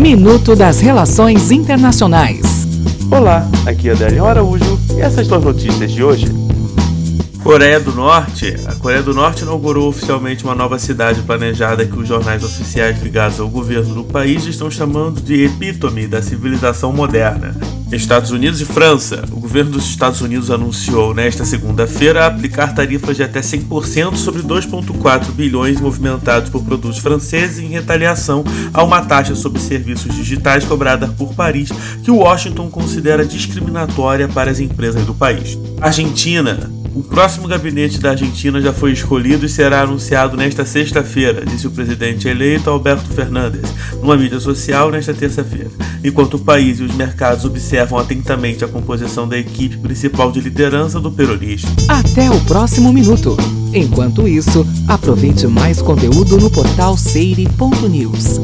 Minuto das Relações Internacionais. Olá, aqui é Adélio Araújo e essas são as notícias de hoje. Coreia do Norte. A Coreia do Norte inaugurou oficialmente uma nova cidade planejada que os jornais oficiais ligados ao governo do país estão chamando de epítome da civilização moderna. Estados Unidos e França. O governo dos Estados Unidos anunciou nesta segunda-feira aplicar tarifas de até 100% sobre 2,4 bilhões movimentados por produtos franceses em retaliação a uma taxa sobre serviços digitais cobrada por Paris, que Washington considera discriminatória para as empresas do país. Argentina. O próximo gabinete da Argentina já foi escolhido e será anunciado nesta sexta-feira, disse o presidente eleito Alberto Fernandes, numa mídia social nesta terça-feira, enquanto o país e os mercados observam atentamente a composição da equipe principal de liderança do peronismo. Até o próximo minuto. Enquanto isso, aproveite mais conteúdo no portal seire.news.